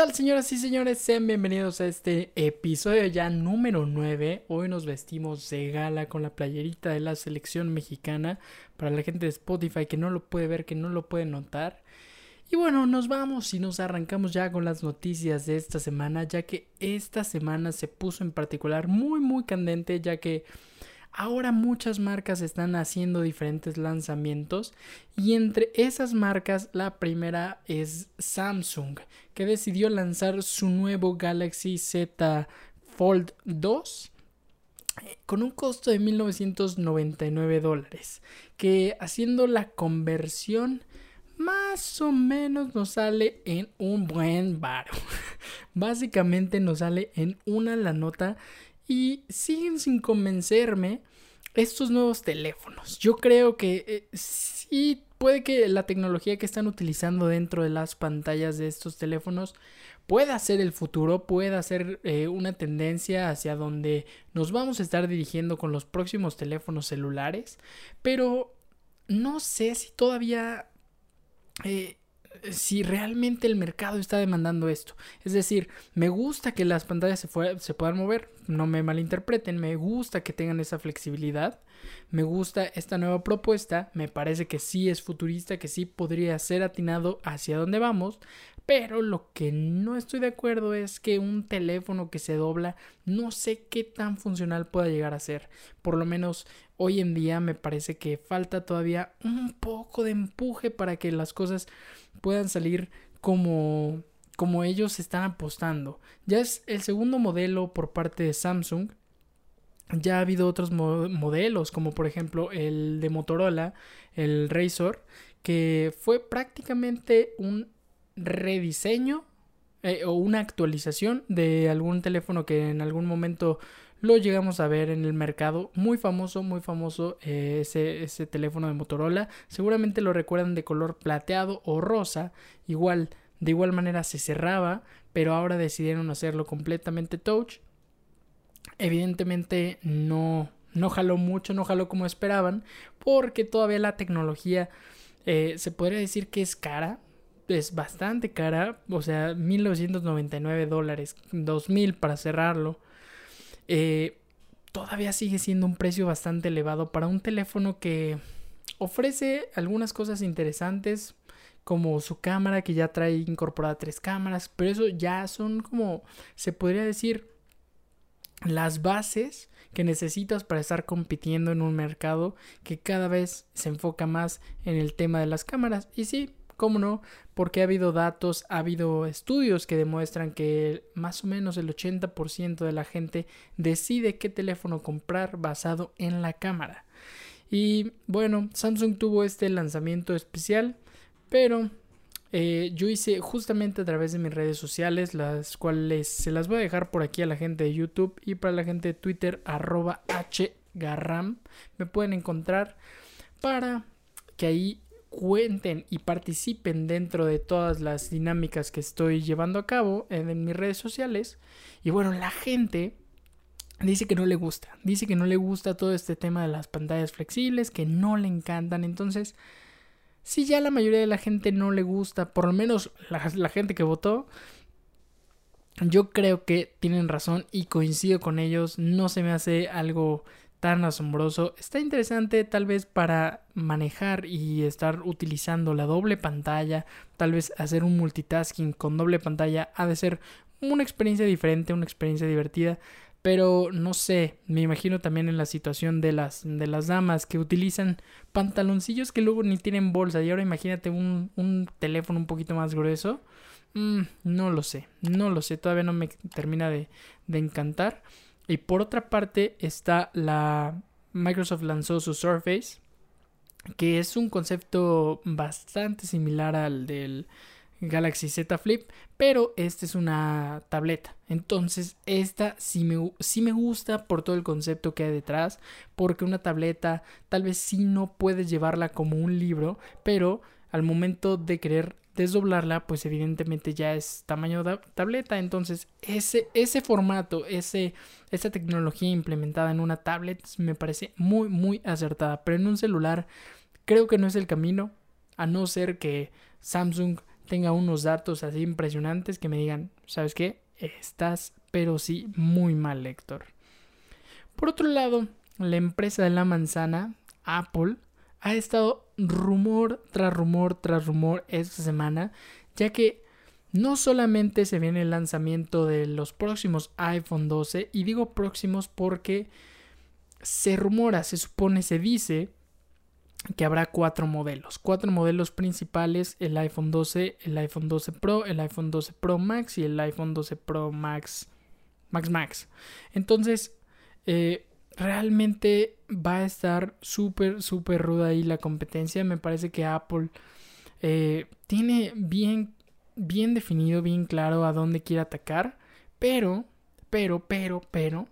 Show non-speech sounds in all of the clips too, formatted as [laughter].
tal, señoras y señores? Sean bienvenidos a este episodio ya número 9. Hoy nos vestimos de gala con la playerita de la selección mexicana. Para la gente de Spotify que no lo puede ver, que no lo puede notar. Y bueno, nos vamos y nos arrancamos ya con las noticias de esta semana, ya que esta semana se puso en particular muy, muy candente, ya que Ahora muchas marcas están haciendo diferentes lanzamientos y entre esas marcas la primera es Samsung, que decidió lanzar su nuevo Galaxy Z Fold 2 eh, con un costo de 1999 dólares, que haciendo la conversión más o menos nos sale en un buen baro. [laughs] Básicamente nos sale en una la nota y siguen sin convencerme estos nuevos teléfonos. Yo creo que eh, sí puede que la tecnología que están utilizando dentro de las pantallas de estos teléfonos pueda ser el futuro, pueda ser eh, una tendencia hacia donde nos vamos a estar dirigiendo con los próximos teléfonos celulares, pero no sé si todavía eh, si realmente el mercado está demandando esto. Es decir, me gusta que las pantallas se, puedan mover, no me malinterpreten, me gusta que tengan esa flexibilidad, me gusta esta nueva propuesta, me parece que sí es futurista, que sí podría ser atinado hacia dónde vamos, pero lo que no estoy de acuerdo es que un teléfono que se dobla no sé qué tan funcional pueda llegar a ser. Por lo menos hoy en día me parece que falta todavía un poco de empuje para que las cosas puedan salir como como ellos están apostando. Ya es el segundo modelo por parte de Samsung. Ya ha habido otros modelos, como por ejemplo el de Motorola, el Razor, que fue prácticamente un rediseño eh, o una actualización de algún teléfono que en algún momento lo llegamos a ver en el mercado. Muy famoso, muy famoso eh, ese, ese teléfono de Motorola. Seguramente lo recuerdan de color plateado o rosa. Igual, de igual manera se cerraba, pero ahora decidieron hacerlo completamente touch. Evidentemente no, no jaló mucho, no jaló como esperaban, porque todavía la tecnología eh, se podría decir que es cara es bastante cara, o sea, 1999 dólares, 2000 para cerrarlo. Eh, todavía sigue siendo un precio bastante elevado para un teléfono que ofrece algunas cosas interesantes, como su cámara que ya trae incorporada tres cámaras, pero eso ya son como, se podría decir, las bases que necesitas para estar compitiendo en un mercado que cada vez se enfoca más en el tema de las cámaras. Y sí, ¿Cómo no? Porque ha habido datos, ha habido estudios que demuestran que más o menos el 80% de la gente decide qué teléfono comprar basado en la cámara. Y bueno, Samsung tuvo este lanzamiento especial, pero eh, yo hice justamente a través de mis redes sociales, las cuales se las voy a dejar por aquí a la gente de YouTube y para la gente de Twitter, arroba hgarram, me pueden encontrar para que ahí cuenten y participen dentro de todas las dinámicas que estoy llevando a cabo en, mis redes sociales. Y bueno, la gente dice que no le gusta, dice que no le gusta todo este tema de las pantallas flexibles, que no le encantan. Entonces, si ya la mayoría de la gente no le gusta, por lo menos la, gente que votó, yo creo que tienen razón y coincido con ellos. No se me hace algo tan asombroso. Está interesante tal vez para manejar y estar utilizando la doble pantalla, tal vez hacer un multitasking con doble pantalla ha de ser una experiencia diferente, una experiencia divertida, pero no sé, me imagino también en la situación de las de las damas que utilizan pantaloncillos que luego ni tienen bolsa y ahora imagínate un, un teléfono un poquito más grueso. Mm, no lo sé, no lo sé, todavía no me termina de, de encantar. Y por otra parte está la Microsoft lanzó su Surface, que es un concepto bastante similar al del Galaxy Z Flip, pero esta es una tableta. Entonces, esta sí me, sí me gusta por todo el concepto que hay detrás, porque una tableta tal vez sí no puedes llevarla como un libro, pero al momento de querer desdoblarla, pues evidentemente ya es tamaño de tableta. Entonces, ese, ese formato, ese, esa tecnología implementada en una tablet me parece muy, muy acertada. Pero en un celular creo que no es el camino, a no ser que Samsung tenga unos datos así impresionantes que me digan, ¿sabes qué? Estás, pero sí, muy mal, Héctor. Por otro lado, la empresa de la manzana, Apple, ha estado rumor tras rumor tras rumor esta semana, ya que no solamente se viene el lanzamiento de los próximos iPhone 12, y digo próximos porque se rumora, se supone, se dice que habrá cuatro modelos, cuatro modelos principales, el iPhone 12, el iPhone 12 Pro, el iPhone 12 Pro Max y el iPhone 12 Pro Max Max Max. Entonces, eh, realmente va a estar súper, súper ruda ahí la competencia. Me parece que Apple eh, tiene bien, bien definido, bien claro a dónde quiere atacar. Pero, pero, pero, pero,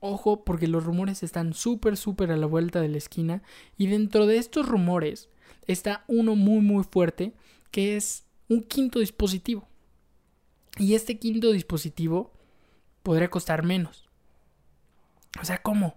ojo, porque los rumores están súper, súper a la vuelta de la esquina. Y dentro de estos rumores está uno muy, muy fuerte, que es un quinto dispositivo. Y este quinto dispositivo podría costar menos. O sea, ¿cómo?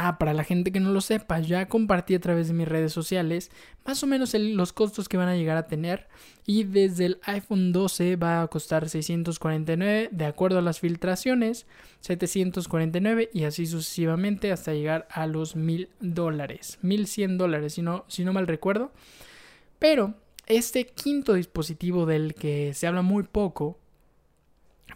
Ah, para la gente que no lo sepa, ya compartí a través de mis redes sociales más o menos los costos que van a llegar a tener y desde el iPhone 12 va a costar 649 de acuerdo a las filtraciones, 749 y así sucesivamente hasta llegar a los 1000 dólares, 1100 dólares si no, si no mal recuerdo. Pero este quinto dispositivo del que se habla muy poco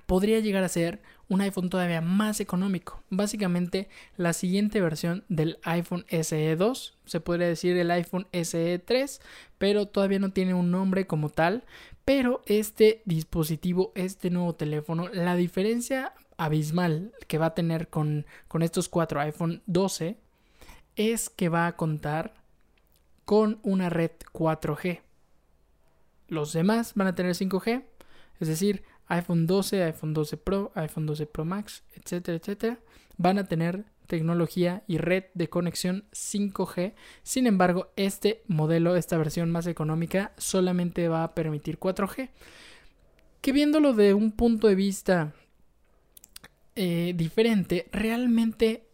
podría llegar a ser un iPhone todavía más económico. Básicamente la siguiente versión del iPhone SE 2, se podría decir el iPhone SE 3, pero todavía no tiene un nombre como tal. Pero este dispositivo, este nuevo teléfono, la diferencia abismal que va a tener con, con estos cuatro iPhone 12 es que va a contar con una red 4G. Los demás van a tener 5G, es decir, iPhone 12, iPhone 12 Pro, iPhone 12 Pro Max, etcétera, etcétera, van a tener tecnología y red de conexión 5G. Sin embargo, este modelo, esta versión más económica, solamente va a permitir 4G. Que viéndolo de un punto de vista eh, diferente, realmente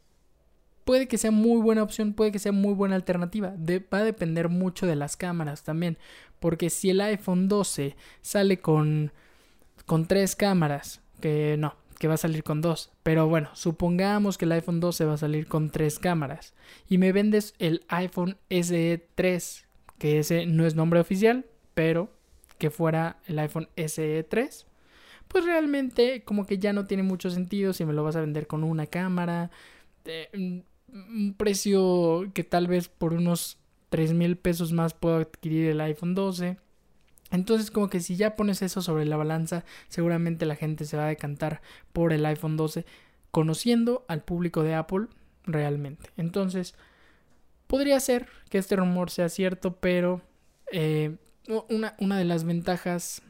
puede que sea muy buena opción, puede que sea muy buena alternativa. va a depender mucho de las cámaras también. Porque si el iPhone 12 sale con con tres cámaras, que no, que va a salir con dos. Pero bueno, supongamos que el iPhone 12 va a salir con tres cámaras y me vendes el iPhone SE 3, que ese no es nombre oficial, pero que fuera el iPhone SE 3, pues realmente como que ya no tiene mucho sentido si me lo vas a vender con una cámara, un precio que tal vez por unos 3 mil pesos más puedo adquirir el iPhone 12 entonces como que si ya pones eso sobre la balanza, seguramente la gente se va a decantar por el iPhone 12, conociendo al público de Apple realmente. Entonces, podría ser que este rumor sea cierto, pero eh, una, una, de las ventajas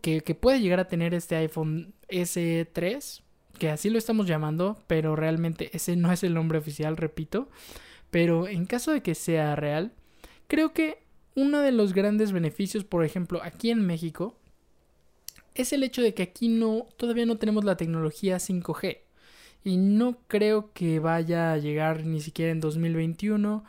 que, que, puede llegar a tener este iPhone SE3, que así lo estamos llamando, pero realmente ese no es el nombre oficial, repito, pero en caso de que sea real, creo que uno de los grandes beneficios, por ejemplo, aquí en México, es el hecho de que aquí no, todavía no tenemos la tecnología 5G. Y no creo que vaya a llegar ni siquiera en 2021.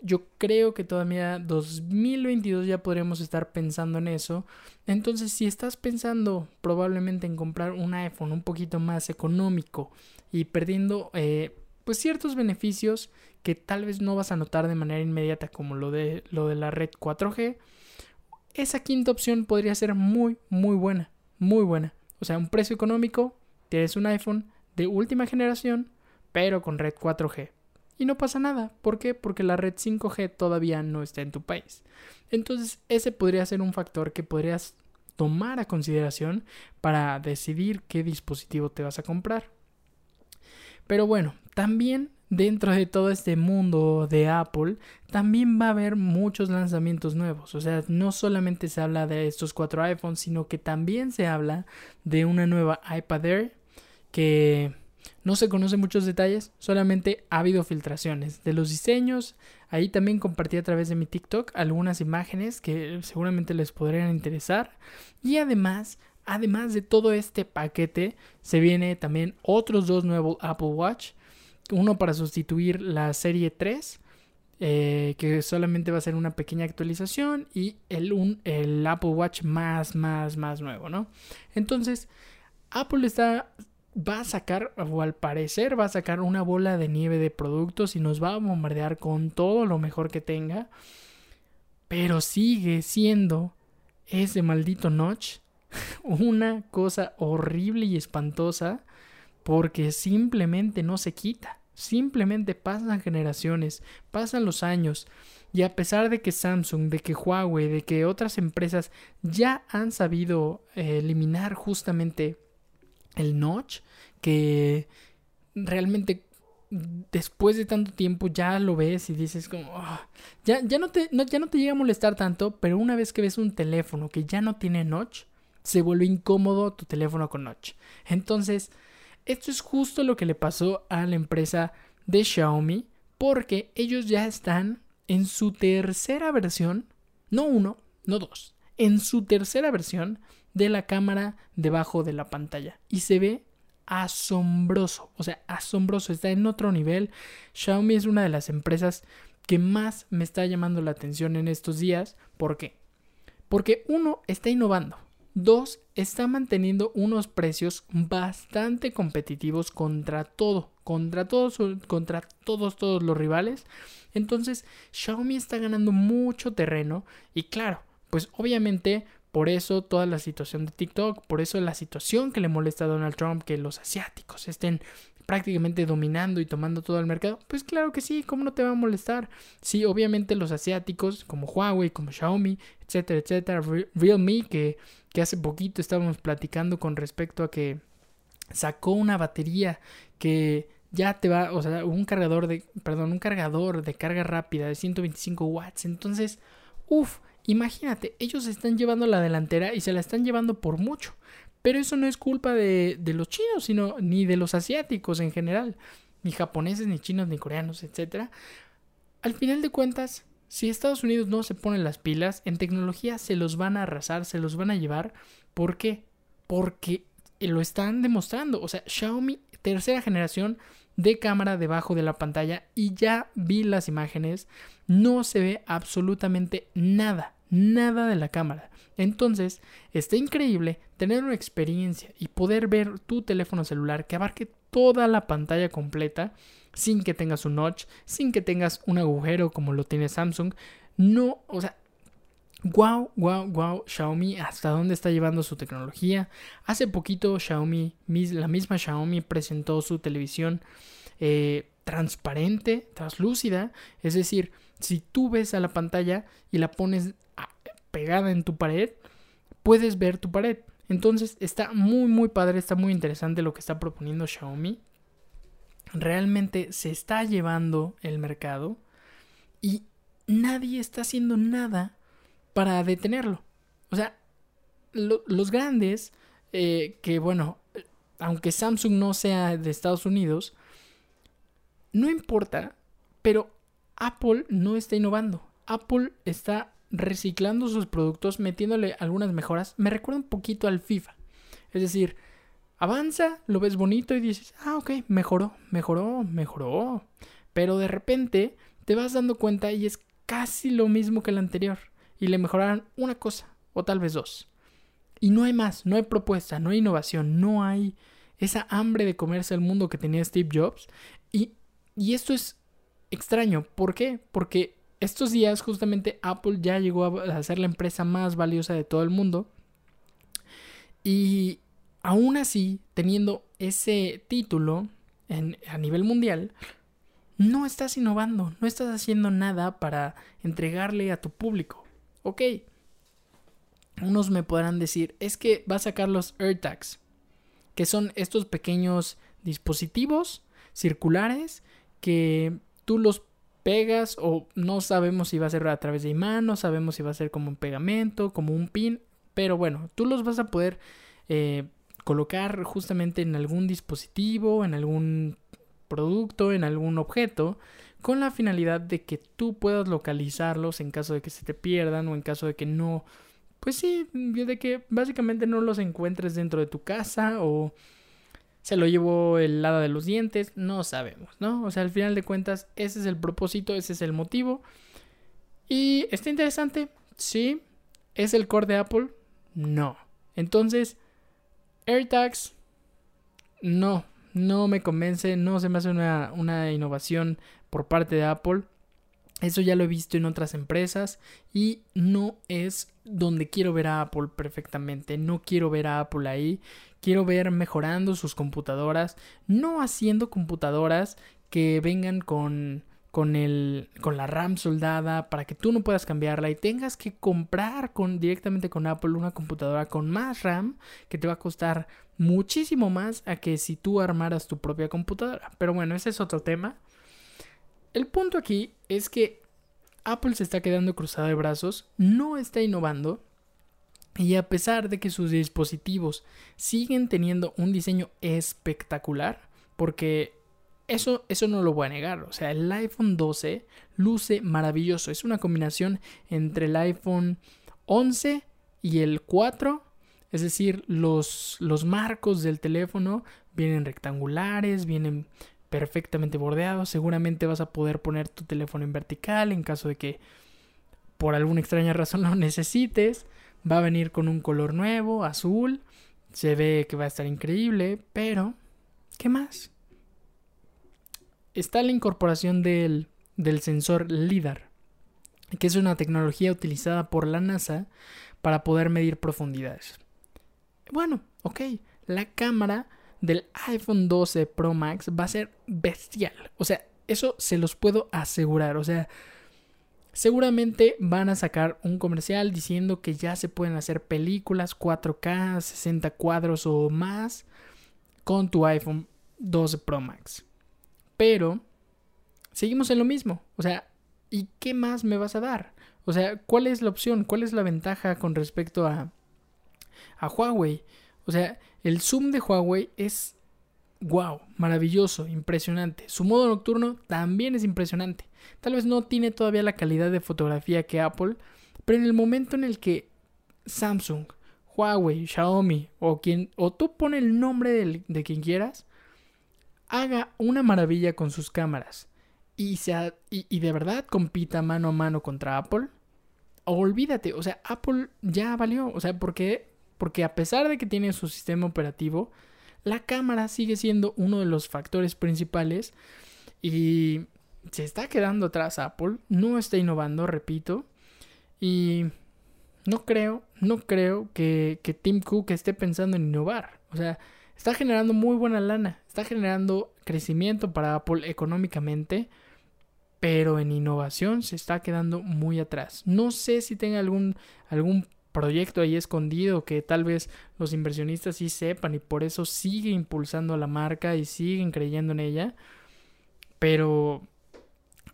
Yo creo que todavía 2022 ya podríamos estar pensando en eso. Entonces, si estás pensando probablemente en comprar un iPhone un poquito más económico y perdiendo eh, pues ciertos beneficios que tal vez no vas a notar de manera inmediata como lo de, lo de la red 4G, esa quinta opción podría ser muy, muy buena, muy buena. O sea, un precio económico, tienes un iPhone de última generación, pero con red 4G. Y no pasa nada. ¿Por qué? Porque la red 5G todavía no está en tu país. Entonces, ese podría ser un factor que podrías tomar a consideración para decidir qué dispositivo te vas a comprar. Pero bueno, también dentro de todo este mundo de Apple, también va a haber muchos lanzamientos nuevos. O sea, no solamente se habla de estos cuatro iPhones, sino que también se habla de una nueva iPad Air que no se conocen muchos detalles, solamente ha habido filtraciones de los diseños. Ahí también compartí a través de mi TikTok algunas imágenes que seguramente les podrían interesar. Y además, además de todo este paquete, se viene también otros dos nuevos Apple Watch uno para sustituir la serie 3 eh, que solamente va a ser una pequeña actualización y el, un, el Apple Watch más, más, más nuevo, ¿no? Entonces, Apple está va a sacar, o al parecer va a sacar una bola de nieve de productos y nos va a bombardear con todo lo mejor que tenga. Pero sigue siendo ese maldito notch [laughs] una cosa horrible y espantosa porque simplemente no se quita. Simplemente pasan generaciones, pasan los años y a pesar de que Samsung, de que Huawei, de que otras empresas ya han sabido eh, eliminar justamente el notch, que realmente después de tanto tiempo ya lo ves y dices como ah", ya, ya, no te, ya no te llega a molestar tanto, pero una vez que ves un teléfono que ya no tiene notch, se vuelve incómodo tu teléfono con notch. Entonces, esto es justo lo que le pasó a la empresa de Xiaomi porque ellos ya están en su tercera versión, no uno, no dos, en su tercera versión de la cámara debajo de la pantalla y se ve asombroso, o sea, asombroso, está en otro nivel. Xiaomi es una de las empresas que más me está llamando la atención en estos días. ¿Por qué? Porque uno está innovando, Dos, está manteniendo unos precios bastante competitivos contra todo, contra todos, contra todos, todos los rivales. Entonces, Xiaomi está ganando mucho terreno y claro, pues obviamente por eso toda la situación de TikTok, por eso la situación que le molesta a Donald Trump, que los asiáticos estén prácticamente dominando y tomando todo el mercado? Pues claro que sí, ¿cómo no te va a molestar? Sí, obviamente los asiáticos como Huawei, como Xiaomi, etcétera, etcétera, Realme, que, que hace poquito estábamos platicando con respecto a que sacó una batería que ya te va, o sea, un cargador de, perdón, un cargador de carga rápida de 125 watts. Entonces, uff, imagínate, ellos están llevando la delantera y se la están llevando por mucho. Pero eso no es culpa de, los chinos, sino ni de los asiáticos en general, ni japoneses, ni chinos, ni coreanos, etc. Al final de cuentas, si Estados Unidos no se pone las pilas, en tecnología se los van a arrasar, se los van a llevar. ¿Por qué? Porque lo están demostrando. O sea, Xiaomi, tercera generación de cámara debajo de la pantalla y ya vi las imágenes, no se ve absolutamente nada, nada de la cámara. Entonces, está increíble tener una experiencia y poder ver tu teléfono celular que abarque toda la pantalla completa sin que tengas un notch, sin que tengas un agujero como lo tiene Samsung. No, o sea, wow, wow, wow, Xiaomi, hasta dónde está llevando su tecnología. Hace poquito Xiaomi, la misma Xiaomi presentó su televisión eh, transparente, translúcida, es decir, si tú ves a la pantalla y la pones pegada en tu pared, puedes ver tu pared. Entonces está muy muy padre, está muy interesante lo que está proponiendo Xiaomi. Realmente se está llevando el mercado y nadie está haciendo nada para detenerlo. O sea, los grandes, eh, que bueno, aunque Samsung no sea de Estados Unidos, no importa, pero Apple no está innovando. Apple está reciclando sus productos, metiéndole algunas mejoras, me recuerda un poquito al FIFA. Es decir, avanza, lo ves bonito y dices, ah, ok, mejoró, mejoró, mejoró. Pero de repente te vas dando cuenta y es casi lo mismo que el anterior. Y le mejoraron una cosa, o tal vez dos. Y no hay más, no hay propuesta, no hay innovación, no hay esa hambre de comerse el mundo que tenía Steve Jobs. Y, y esto es extraño. ¿Por qué? Porque estos días justamente Apple ya llegó a ser la empresa más valiosa de todo el mundo. Y aún así, teniendo ese título a nivel mundial, no estás innovando, no estás haciendo nada para entregarle a tu público. Ok, unos me podrán decir, es que va a sacar los AirTags, que son estos pequeños dispositivos circulares que tú los pegas o no sabemos si va a ser a través de imán, no sabemos si va a ser como un pegamento, como un pin, pero bueno, tú los vas a poder eh, colocar justamente en algún dispositivo, en algún producto, en algún objeto, con la finalidad de que tú puedas localizarlos en caso de que se te pierdan o en caso de que no, pues sí, de que básicamente no los encuentres dentro de tu casa o se lo llevó el hada de los dientes, no sabemos, ¿no? O sea, al final de cuentas, ese es el propósito, ese es el motivo. Y está interesante, sí. ¿Es el core de Apple? No. Entonces, AirTags, no, no me convence, no se me hace una, una innovación por parte de Apple. Eso ya lo he visto en otras empresas y no es donde quiero ver a Apple perfectamente. No quiero ver a Apple ahí. Quiero ver mejorando sus computadoras, no haciendo computadoras que vengan con con el con la RAM soldada para que tú no puedas cambiarla y tengas que comprar con directamente con Apple una computadora con más RAM que te va a costar muchísimo más a que si tú armaras tu propia computadora. Pero bueno, ese es otro tema. El punto aquí es que Apple se está quedando cruzado de brazos, no está innovando y a pesar de que sus dispositivos siguen teniendo un diseño espectacular, porque eso, eso no lo voy a negar, o sea, el iPhone 12 luce maravilloso, es una combinación entre el iPhone 11 y el 4, es decir, los, los marcos del teléfono vienen rectangulares, vienen perfectamente bordeados, seguramente vas a poder poner tu teléfono en vertical en caso de que por alguna extraña razón [laughs] lo necesites. Va a venir con un color nuevo, azul. Se ve que va a estar increíble, pero ¿qué más? Está la incorporación del, del sensor LIDAR, que es una tecnología utilizada por la NASA para poder medir profundidades. Bueno, ok, la cámara del iPhone 12 Pro Max va a ser bestial. O sea, eso se los puedo asegurar. O sea, Seguramente van a sacar un comercial diciendo que ya se pueden hacer películas 4K, 60 cuadros o más con tu iPhone 12 Pro Max. Pero seguimos en lo mismo. O sea, ¿y qué más me vas a dar? O sea, ¿cuál es la opción? ¿Cuál es la ventaja con respecto a, a Huawei? O sea, el zoom de Huawei es wow, maravilloso, impresionante. Su modo nocturno también es impresionante. Tal vez no tiene todavía la calidad de fotografía que Apple, pero en el momento en el que Samsung, Huawei, Xiaomi o quien o tú pone el nombre de, quien quieras, haga una maravilla con sus cámaras y, sea, y, de verdad compita mano a mano contra Apple, olvídate, o sea, Apple ya valió, o sea, ¿por qué? Porque a pesar de que tiene su sistema operativo, la cámara sigue siendo uno de los factores principales y se está quedando atrás Apple, no está innovando, repito, y no creo, no creo que, que Tim Cook esté pensando en innovar. O sea, está generando muy buena lana, está generando crecimiento para Apple económicamente, pero en innovación se está quedando muy atrás. No sé si tenga algún, algún proyecto ahí escondido que tal vez los inversionistas sí sepan y por eso sigue impulsando la marca y siguen creyendo en ella. Pero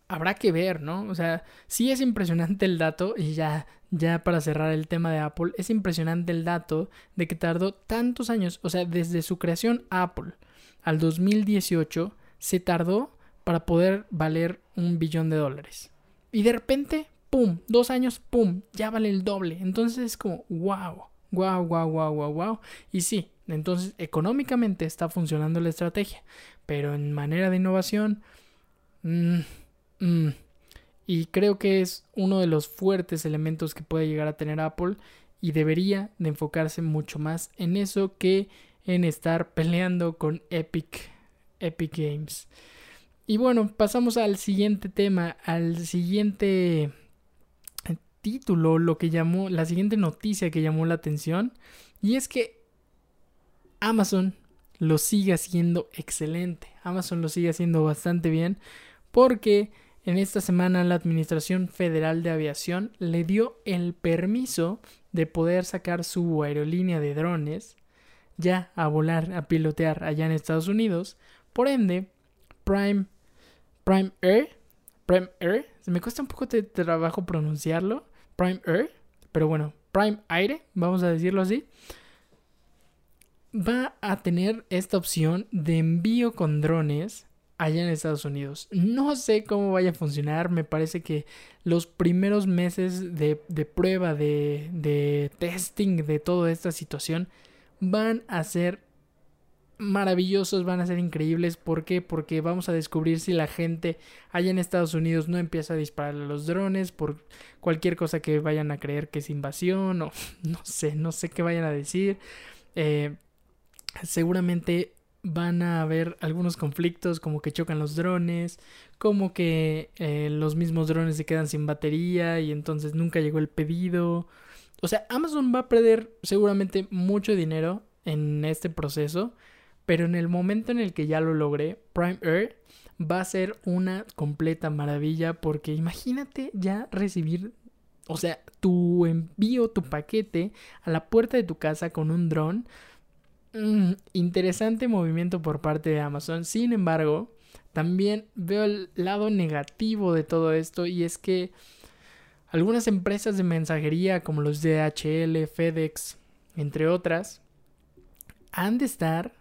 habrá que ver, ¿no? O sea, sí es impresionante el dato y ya ya para cerrar el tema de Apple, es impresionante el dato de que tardó tantos años, o sea, desde su creación Apple al 2018 se tardó para poder valer un billón de dólares. Y de repente pum, dos años, pum, ya vale el doble. Entonces es como, wow, wow, wow, wow, wow, wow. Y sí, entonces económicamente está funcionando la estrategia, pero en manera de innovación, mm, mm, y creo que es uno de los fuertes elementos que puede llegar a tener Apple y debería de enfocarse mucho más en eso que en estar peleando con Epic, Epic Games. Y bueno, pasamos al siguiente tema, al siguiente título, lo que llamó, la siguiente noticia que llamó la atención, y es que Amazon lo sigue haciendo excelente. Amazon lo sigue haciendo bastante bien porque en esta semana la Administración Federal de Aviación le dio el permiso de poder sacar su aerolínea de drones ya a volar, a pilotear allá en Estados Unidos. Por ende, Prime, Prime Air, Prime Air, me cuesta un poco de trabajo pronunciarlo, Prime Air, pero bueno, Prime Aire, vamos a decirlo así, va a tener esta opción de envío con drones allá en Estados Unidos. No sé cómo vaya a funcionar, me parece que los primeros meses de, de prueba, de, de testing de toda esta situación van a ser maravillosos, van a ser increíbles. ¿Por qué? Porque vamos a descubrir si la gente allá en Estados Unidos no empieza a disparar a los drones por cualquier cosa que vayan a creer que es invasión o [laughs] no sé, no sé qué vayan a decir. Eh, seguramente van a haber algunos conflictos como que chocan los drones, como que eh, los mismos drones se quedan sin batería y entonces nunca llegó el pedido. O sea, Amazon va a perder seguramente mucho dinero en este proceso pero en el momento en el que ya lo logré, Prime Air va a ser una completa maravilla porque imagínate ya recibir, o sea, tu envío, tu paquete a la puerta de tu casa con un dron. Mm, interesante movimiento por parte de Amazon. Sin embargo, también veo el lado negativo de todo esto y es que algunas empresas de mensajería como los DHL, FedEx, entre otras, han de estar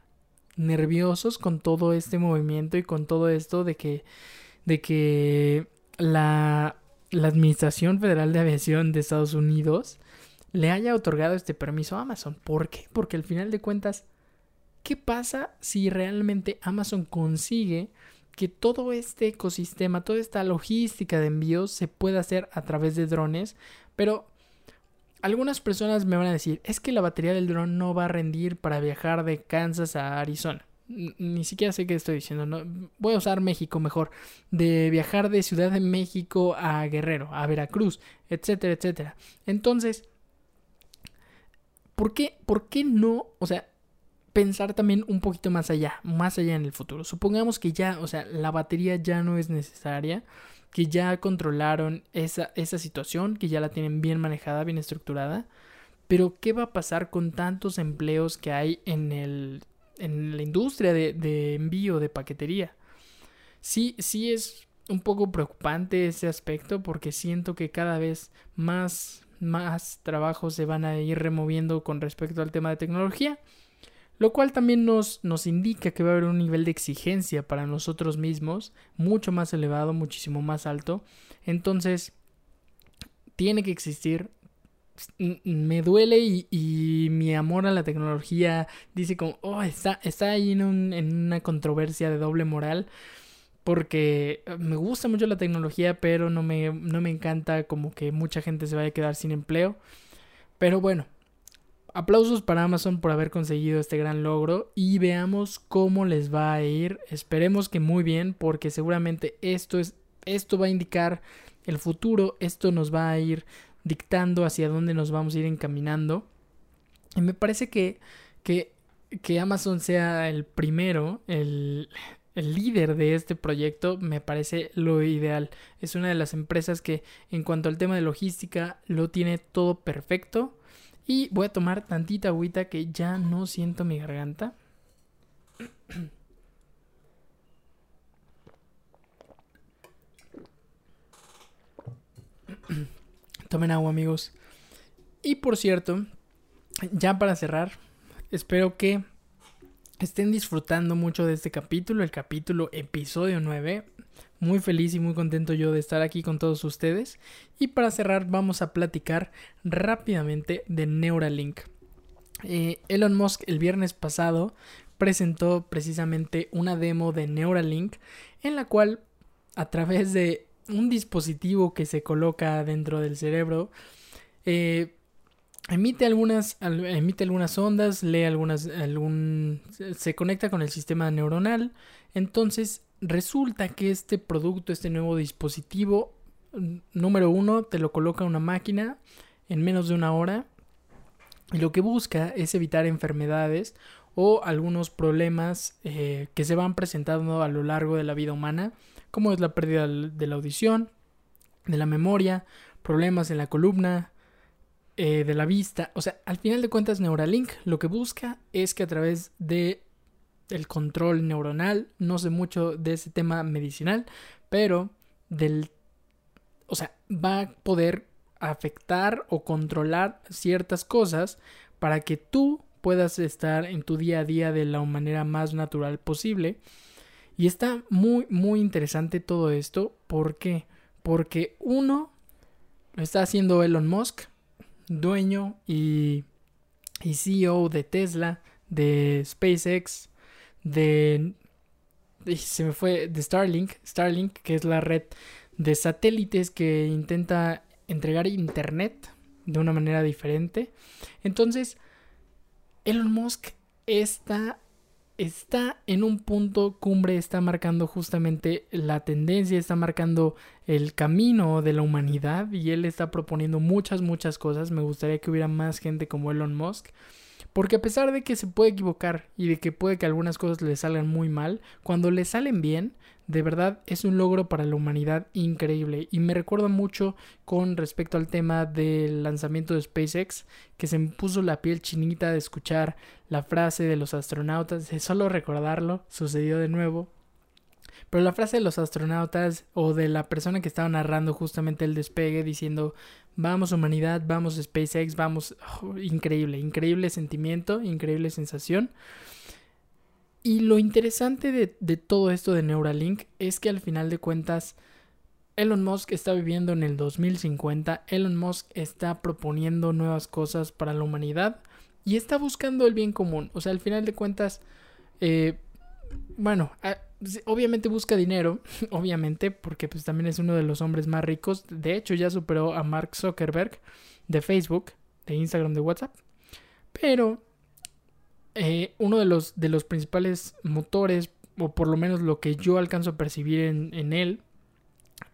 nerviosos con todo este movimiento y con todo esto de que, de que la, la Administración Federal de Aviación de Estados Unidos le haya otorgado este permiso a Amazon. ¿Por qué? Porque al final de cuentas, ¿qué pasa si realmente Amazon consigue que todo este ecosistema, toda esta logística de envíos se pueda hacer a través de drones? Pero algunas personas me van a decir, es que la batería del dron no va a rendir para viajar de Kansas a Arizona. Ni siquiera sé qué estoy diciendo, ¿no? Voy a usar México mejor. De viajar de Ciudad de México a Guerrero, a Veracruz, etcétera, etcétera. Entonces, ¿por qué, ¿por qué no? O sea, pensar también un poquito más allá, más allá en el futuro. Supongamos que ya, o sea, la batería ya no es necesaria que ya controlaron esa, esa situación, que ya la tienen bien manejada, bien estructurada. Pero, ¿qué va a pasar con tantos empleos que hay en, el, en la industria de, envío de paquetería? Sí, sí es un poco preocupante ese aspecto porque siento que cada vez más, más trabajos se van a ir removiendo con respecto al tema de tecnología lo cual también nos, nos indica que va a haber un nivel de exigencia para nosotros mismos mucho más elevado, muchísimo más alto. Entonces, tiene que existir. Me duele y, mi amor a la tecnología dice como, oh, está, está ahí en, en una controversia de doble moral porque me gusta mucho la tecnología, pero no me, no me encanta como que mucha gente se vaya a quedar sin empleo. Pero bueno, Aplausos para Amazon por haber conseguido este gran logro y veamos cómo les va a ir. Esperemos que muy bien porque seguramente esto es esto va a indicar el futuro, esto nos va a ir dictando hacia dónde nos vamos a ir encaminando. Y me parece que que, que Amazon sea el primero, el, el líder de este proyecto me parece lo ideal. Es una de las empresas que en cuanto al tema de logística lo tiene todo perfecto. Y voy a tomar tantita agüita que ya no siento mi garganta. [clears throat] Tomen agua amigos. Y por cierto, ya para cerrar, espero que estén disfrutando mucho de este capítulo, el capítulo episodio 9. Muy feliz y muy contento yo de estar aquí con todos ustedes. Y para cerrar vamos a platicar rápidamente de Neuralink. Eh, Elon Musk el viernes pasado presentó precisamente una demo de Neuralink en la cual a través de un dispositivo que se coloca dentro del cerebro eh, emite algunas emite algunas ondas lee algunas algún se conecta con el sistema neuronal entonces resulta que este producto, este nuevo dispositivo, número uno, te lo coloca una máquina en menos de una hora y lo que busca es evitar enfermedades o algunos problemas eh, que se van presentando a lo largo de la vida humana, como es la pérdida de la audición, de la memoria, problemas en la columna, eh, de la vista. O sea, al final de cuentas, Neuralink lo que busca es que a través de el control neuronal, no sé mucho de ese tema medicinal, pero del, o sea, va a poder afectar o controlar ciertas cosas para que tú puedas estar en tu día a día de la manera más natural posible. Y está muy, muy interesante todo esto. ¿Por qué? Porque uno lo está haciendo Elon Musk, dueño y, y CEO de Tesla, de SpaceX, de... Se me fue de Starlink, Starlink, que es la red de satélites que intenta entregar internet de una manera diferente. Entonces, Elon Musk está está en un punto cumbre, está marcando justamente la tendencia, está marcando el camino de la humanidad y él está proponiendo muchas, muchas cosas. Me gustaría que hubiera más gente como Elon Musk. Porque a pesar de que se puede equivocar y de que puede que algunas cosas le salgan muy mal, cuando le salen bien, de verdad es un logro para la humanidad increíble y me recuerda mucho con respecto al tema del lanzamiento de SpaceX que se me puso la piel chinita de escuchar la frase de los astronautas, de solo recordarlo, sucedió de nuevo. Pero la frase de los astronautas o de la persona que estaba narrando justamente el despegue diciendo vamos humanidad, vamos SpaceX, vamos, oh, increíble, increíble sentimiento, increíble sensación. Y lo interesante de, todo esto de Neuralink es que al final de cuentas Elon Musk está viviendo en el 2050, Elon Musk está proponiendo nuevas cosas para la humanidad y está buscando el bien común. O sea, al final de cuentas, eh, bueno, obviamente busca dinero, [laughs] obviamente, porque pues también es uno de los hombres más ricos. De hecho, ya superó a Mark Zuckerberg de Facebook, de Instagram, de WhatsApp. Pero eh, uno de los, de los principales motores, o por lo menos lo que yo alcanzo a percibir en, él,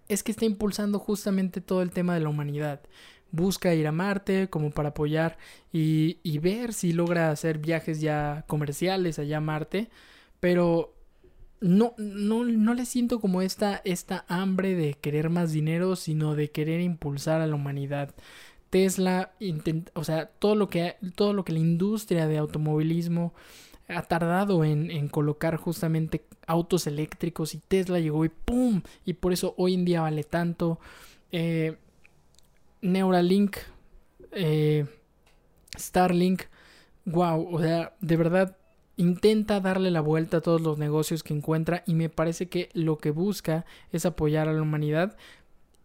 es que está impulsando justamente todo el tema de la humanidad. Busca ir a Marte como para apoyar y, y ver si logra hacer viajes ya comerciales allá a Marte, pero no, no, no le siento como esta, esta hambre de querer más dinero, sino de querer impulsar a la humanidad. Tesla, o sea, todo lo, que, todo lo que la industria de automovilismo ha tardado en, colocar justamente autos eléctricos y Tesla llegó y ¡pum! Y por eso hoy en día vale tanto. Eh, Neuralink, eh, Starlink, wow, o sea, de verdad intenta darle la vuelta a todos los negocios que encuentra y me parece que lo que busca es apoyar a la humanidad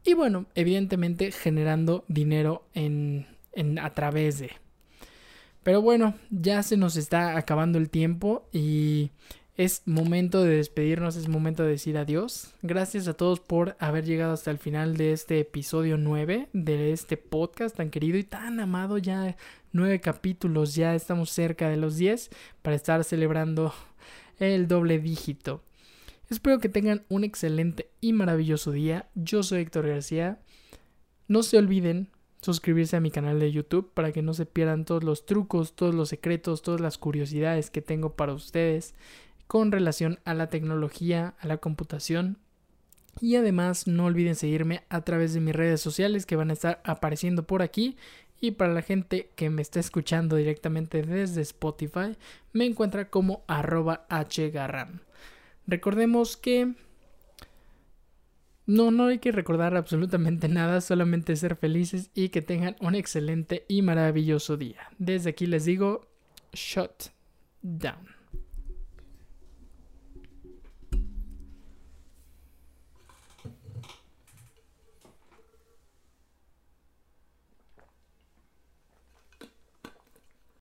y bueno, evidentemente generando dinero en, en, a través de. Pero bueno, ya se nos está acabando el tiempo y es momento de despedirnos, es momento de decir adiós. Gracias a todos por haber llegado hasta el final de este episodio 9 de este podcast tan querido y tan amado. Ya nueve capítulos, ya estamos cerca de los 10 para estar celebrando el doble dígito. Espero que tengan un excelente y maravilloso día. Yo soy Héctor García. No se olviden suscribirse a mi canal de YouTube para que no se pierdan todos los trucos, todos los secretos, todas las curiosidades que tengo para ustedes con relación a la tecnología, a la computación. Y además no olviden seguirme a través de mis redes sociales que van a estar apareciendo por aquí. Y para la gente que me está escuchando directamente desde Spotify, me encuentra como arroba hgarram. Recordemos que no, no hay que recordar absolutamente [laughs] nada, solamente ser felices y que tengan un excelente y maravilloso día. Desde aquí les digo, shut down.